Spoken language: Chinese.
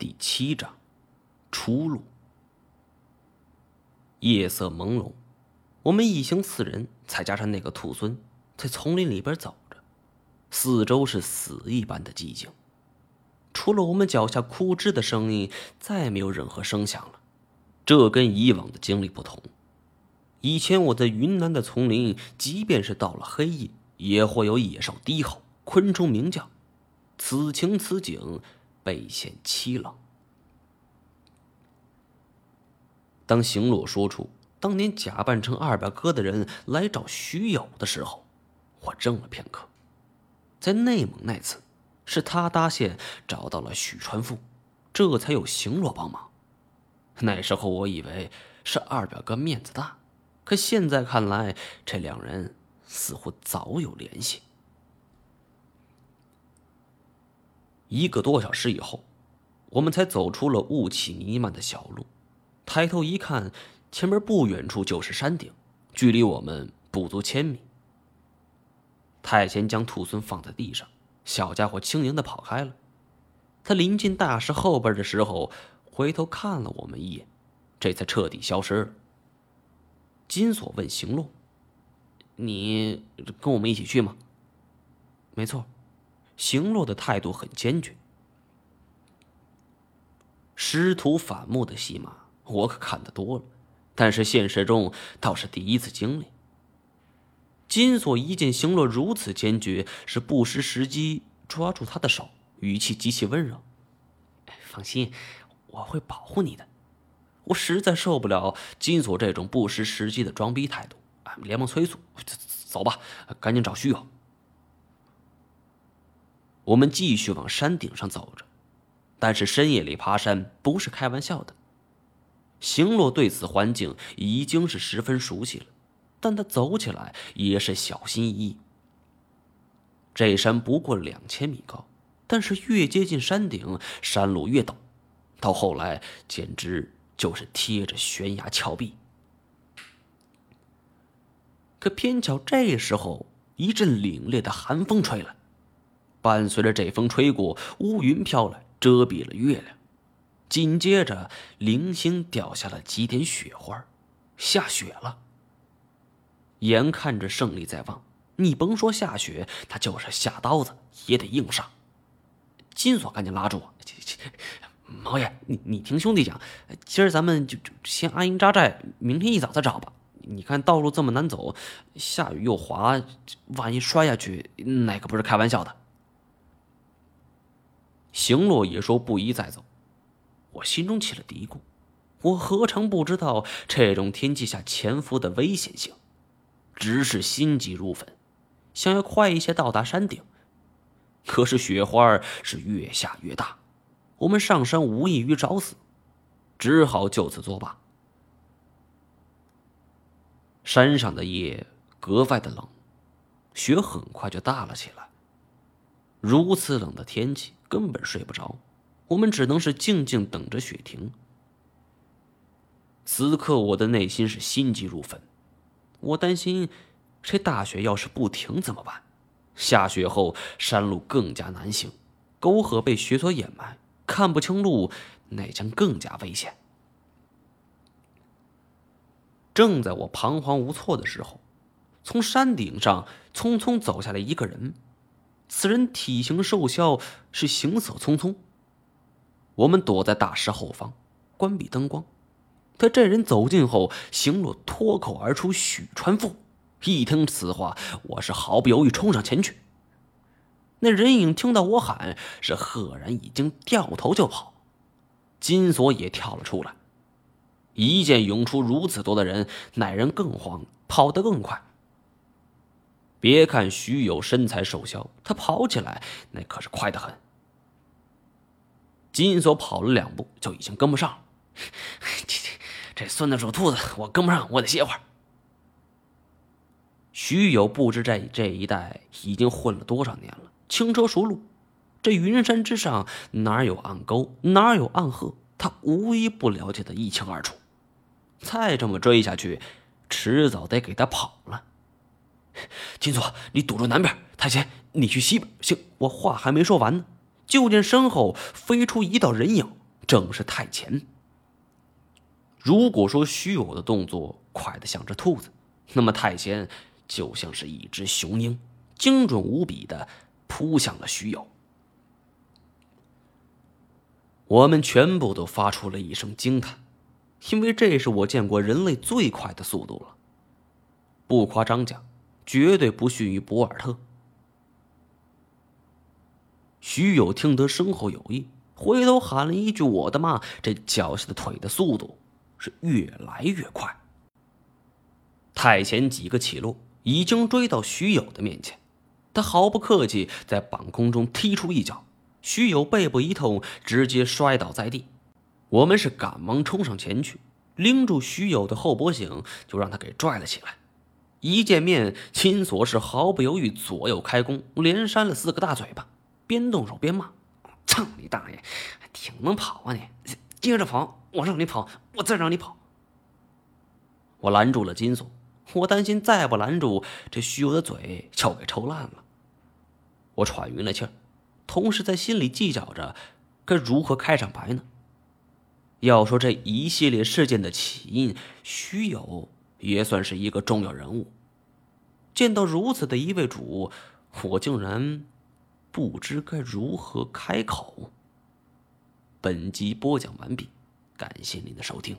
第七章，出路。夜色朦胧，我们一行四人，再加上那个兔孙，在丛林里边走着，四周是死一般的寂静，除了我们脚下枯枝的声音，再没有任何声响了。这跟以往的经历不同。以前我在云南的丛林，即便是到了黑夜，也会有野兽低吼，昆虫鸣叫，此情此景。倍显凄冷。当邢洛说出当年假扮成二表哥的人来找徐友的时候，我怔了片刻。在内蒙那次，是他搭线找到了许传富，这才有邢洛帮忙。那时候我以为是二表哥面子大，可现在看来，这两人似乎早有联系。一个多小时以后，我们才走出了雾气弥漫的小路。抬头一看，前面不远处就是山顶，距离我们不足千米。太监将兔孙放在地上，小家伙轻盈的跑开了。他临近大石后边的时候，回头看了我们一眼，这才彻底消失了。金锁问行路：“你跟我们一起去吗？”“没错。”行洛的态度很坚决。师徒反目的戏码，我可看得多了，但是现实中倒是第一次经历。金锁一见行洛如此坚决，是不失时机抓住他的手，语气极其温柔：“放心，我会保护你的。”我实在受不了金锁这种不失时机的装逼态度，连忙催促：“走吧，赶紧找徐友。”我们继续往山顶上走着，但是深夜里爬山不是开玩笑的。行洛对此环境已经是十分熟悉了，但他走起来也是小心翼翼。这山不过两千米高，但是越接近山顶，山路越陡，到后来简直就是贴着悬崖峭壁。可偏巧这时候，一阵凛冽的寒风吹来。伴随着这风吹过，乌云飘来，遮蔽了月亮。紧接着，零星掉下了几点雪花，下雪了。眼看着胜利在望，你甭说下雪，他就是下刀子也得硬上。金锁赶紧拉住我：“毛爷，你你听兄弟讲，今儿咱们就就先安营扎寨，明天一早再找吧。你看道路这么难走，下雨又滑，万一摔下去，那可不是开玩笑的。”行洛也说不宜再走，我心中起了嘀咕：我何尝不知道这种天气下潜伏的危险性？只是心急如焚，想要快一些到达山顶。可是雪花是越下越大，我们上山无异于找死，只好就此作罢。山上的夜格外的冷，雪很快就大了起来。如此冷的天气。根本睡不着，我们只能是静静等着雪停。此刻我的内心是心急如焚，我担心这大雪要是不停怎么办？下雪后山路更加难行，沟壑被雪所掩埋，看不清路，那将更加危险。正在我彷徨无措的时候，从山顶上匆匆走下来一个人。此人体型瘦削，是行色匆匆。我们躲在大石后方，关闭灯光。他这人走近后，行路脱口而出：“许川富。”一听此话，我是毫不犹豫冲上前去。那人影听到我喊，是赫然已经掉头就跑。金锁也跳了出来。一见涌出如此多的人，那人更慌，跑得更快。别看徐友身材瘦小，他跑起来那可是快得很。金锁跑了两步就已经跟不上了，这这这孙子属兔子，我跟不上，我得歇会儿。徐友不知在这一带已经混了多少年了，轻车熟路。这云山之上哪有暗沟，哪有暗壑，他无一不了解的一清二楚。再这么追下去，迟早得给他跑了。金锁，你堵住南边；太监，你去西边。行，我话还没说完呢，就见身后飞出一道人影，正是太前。如果说徐友的动作快得像只兔子，那么太前就像是一只雄鹰，精准无比的扑向了徐友。我们全部都发出了一声惊叹，因为这是我见过人类最快的速度了。不夸张讲，绝对不逊于博尔特。徐友听得身后有意，回头喊了一句：“我的妈！”这脚下的腿的速度是越来越快。太前几个起落，已经追到徐友的面前，他毫不客气，在半空中踢出一脚。徐友背部一痛，直接摔倒在地。我们是赶忙冲上前去，拎住徐友的后脖颈，就让他给拽了起来。一见面，金锁是毫不犹豫，左右开弓，连扇了四个大嘴巴，边动手边骂：“操你大爷，还挺能跑啊你！接着跑，我让你跑，我再让你跑。”我拦住了金锁，我担心再不拦住，这徐友的嘴就给抽烂了。我喘匀了气儿。同时，在心里计较着该如何开场白呢？要说这一系列事件的起因，徐友也算是一个重要人物。见到如此的一位主，我竟然不知该如何开口。本集播讲完毕，感谢您的收听。